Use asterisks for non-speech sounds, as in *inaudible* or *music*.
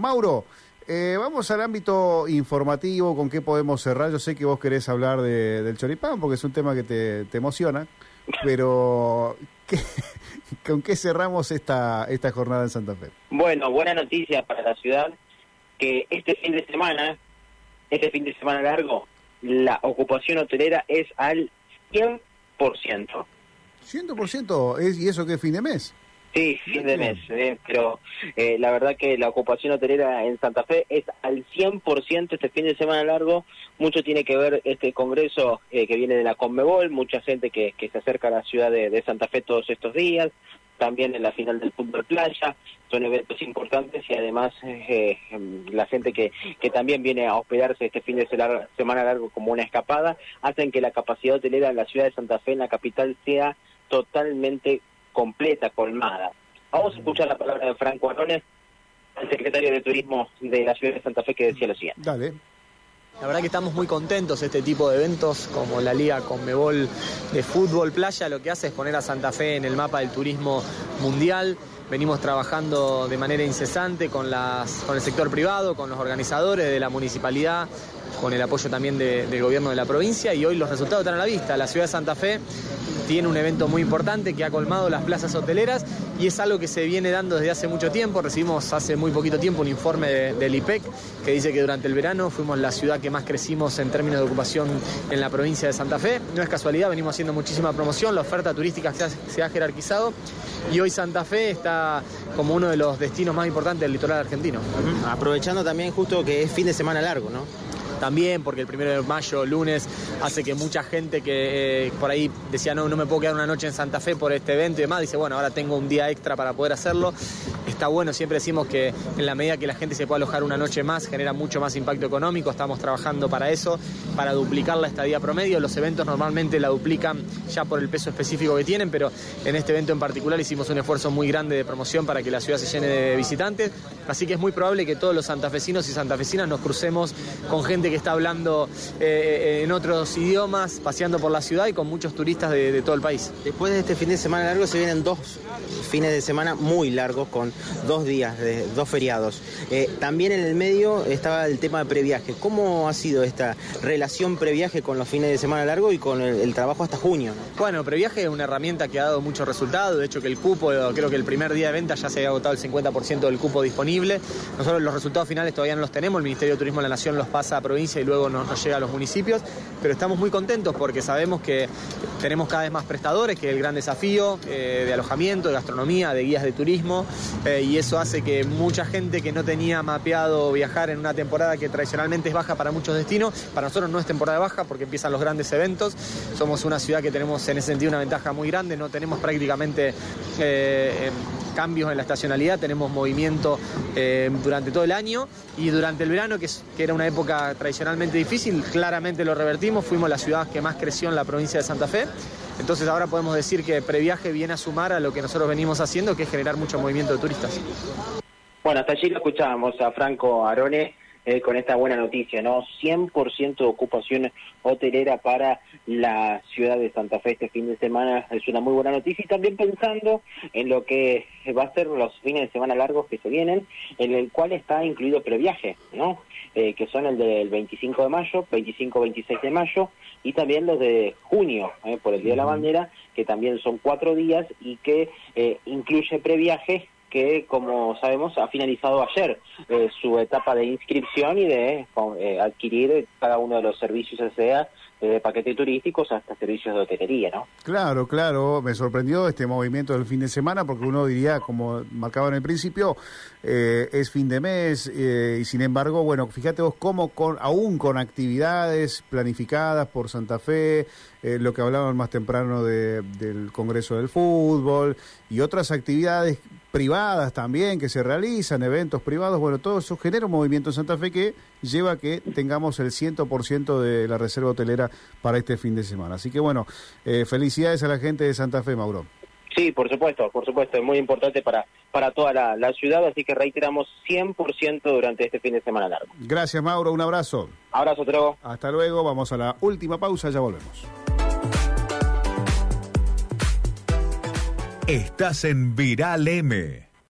Mauro, eh, vamos al ámbito informativo, ¿con qué podemos cerrar? Yo sé que vos querés hablar del choripán porque es un tema que te, emociona, pero *laughs* ¿con qué cerramos esta, esta jornada en Santa Fe? Bueno, buena noticia para la ciudad, que este fin de semana, este fin de semana largo, la ocupación hotelera es al 100%. ¿100%? ¿Es, ¿Y eso qué fin de mes? Sí, fin de mes, eh, pero eh, la verdad que la ocupación hotelera en Santa Fe es al 100% este fin de semana largo. Mucho tiene que ver este congreso eh, que viene de la Conmebol, mucha gente que, que se acerca a la ciudad de, Santa Fe todos estos días, también en la final del fútbol playa, son eventos importantes y además em, la gente que, que también viene a hospedarse este fin de semana largo como una escapada, hacen que la capacidad hotelera en la ciudad de Santa Fe, en la capital, sea totalmente completa, colmada. Vamos a escuchar la palabra de Franco Arones, el secretario de Turismo de la ciudad de Santa Fe, que decía lo siguiente. Dale. La verdad que estamos muy contentos este tipo de eventos como la Liga Conmebol de Fútbol Playa, lo que hace es poner a Santa Fe en el mapa del turismo mundial. Venimos trabajando de manera incesante con, las, con el sector privado, con los organizadores de la municipalidad, con el apoyo también del gobierno de la provincia y hoy los resultados están a la vista. La ciudad de Santa Fe tiene un evento muy importante que ha colmado las plazas hoteleras y es algo que se viene dando desde hace mucho tiempo. Recibimos hace muy poquito tiempo un informe del IPEC que dice que durante el verano fuimos la ciudad que más crecimos en términos de ocupación en la provincia de Santa Fe. No es casualidad, venimos haciendo muchísima promoción, la oferta turística se ha, jerarquizado y hoy Santa Fe está como uno de los destinos más importantes del litoral argentino. Aprovechando también justo que es fin de semana largo, ¿no? También, porque el primero de mayo, lunes, hace que mucha gente que eh, por ahí decía, no, no me puedo quedar una noche en Santa Fe por este evento y demás, dice, bueno, ahora tengo un día extra para poder hacerlo. Está bueno, siempre decimos que en la medida que la gente se pueda alojar una noche más, genera mucho más impacto económico, estamos trabajando para eso, para duplicar la estadía promedio. Los eventos normalmente la duplican ya por el peso específico que tienen, pero en este evento en particular hicimos un esfuerzo muy grande de promoción para que la ciudad se llene de visitantes, así que es muy probable que todos los santafesinos y santafesinas nos crucemos con gente que está hablando eh, en otros idiomas, paseando por la ciudad y con muchos turistas de, todo el país. Después de este fin de semana largo se vienen dos fines de semana muy largos con dos días, de, dos feriados. Eh, también en el medio estaba el tema de previaje. ¿Cómo ha sido esta relación previaje con los fines de semana largo y con el, trabajo hasta junio? Bueno, previaje es una herramienta que ha dado mucho resultado. De hecho, que el cupo, creo que el primer día de venta ya se había agotado el 50% del cupo disponible. Nosotros los resultados finales todavía no los tenemos. El Ministerio de Turismo de la Nación los pasa a provincia y luego nos, llega a los municipios, pero estamos muy contentos porque sabemos que tenemos cada vez más prestadores, que es el gran desafío eh, de alojamiento, de gastronomía, de guías de turismo, eh, y eso hace que mucha gente que no tenía mapeado viajar en una temporada que tradicionalmente es baja para muchos destinos, para nosotros no es temporada baja porque empiezan los grandes eventos, somos una ciudad que tenemos en ese sentido una ventaja muy grande, no tenemos prácticamente... Eh, cambios en la estacionalidad, tenemos movimiento eh, durante todo el año y durante el verano, que, que, era una época tradicionalmente difícil, claramente lo revertimos, fuimos la ciudad que más creció en la provincia de Santa Fe. Entonces ahora podemos decir que previaje viene a sumar a lo que nosotros venimos haciendo, que es generar mucho movimiento de turistas. Bueno, hasta allí lo escuchábamos a Franco Arone eh, con esta buena noticia, ¿no? 100% de ocupación hotelera para la ciudad de Santa Fe este fin de semana es una muy buena noticia y también pensando en lo que va a ser los fines de semana largos que se vienen, en el cual está incluido previaje, ¿no? Eh, que son el del 25 de mayo, 25-26 de mayo y también los de junio, ¿eh? por el Día de la Bandera, que también son cuatro días y que incluye previaje que, como sabemos, ha finalizado ayer eh, su etapa de inscripción y de eh, adquirir cada uno de los servicios, ya sea de paquetes turísticos hasta servicios de hotelería, ¿no? Claro, claro, me sorprendió este movimiento del fin de semana porque uno diría, como marcaba en el principio, eh, es fin de mes y sin embargo, bueno, fíjate vos cómo con, aún con actividades planificadas por Santa Fe, lo que hablaban más temprano del Congreso del Fútbol y otras actividades privadas también que se realizan, eventos privados, bueno, todo eso genera un movimiento en Santa Fe que lleva a que tengamos el 100% de la reserva hotelera para este fin de semana. Así que bueno, eh, felicidades a la gente de Santa Fe, Mauro. Sí, por supuesto, por supuesto, es muy importante para, para toda la, ciudad, así que reiteramos 100% durante este fin de semana largo. Gracias, Mauro, un abrazo. Abrazo, Trevo. Hasta luego, vamos a la última pausa, ya volvemos. Estás en Viral M.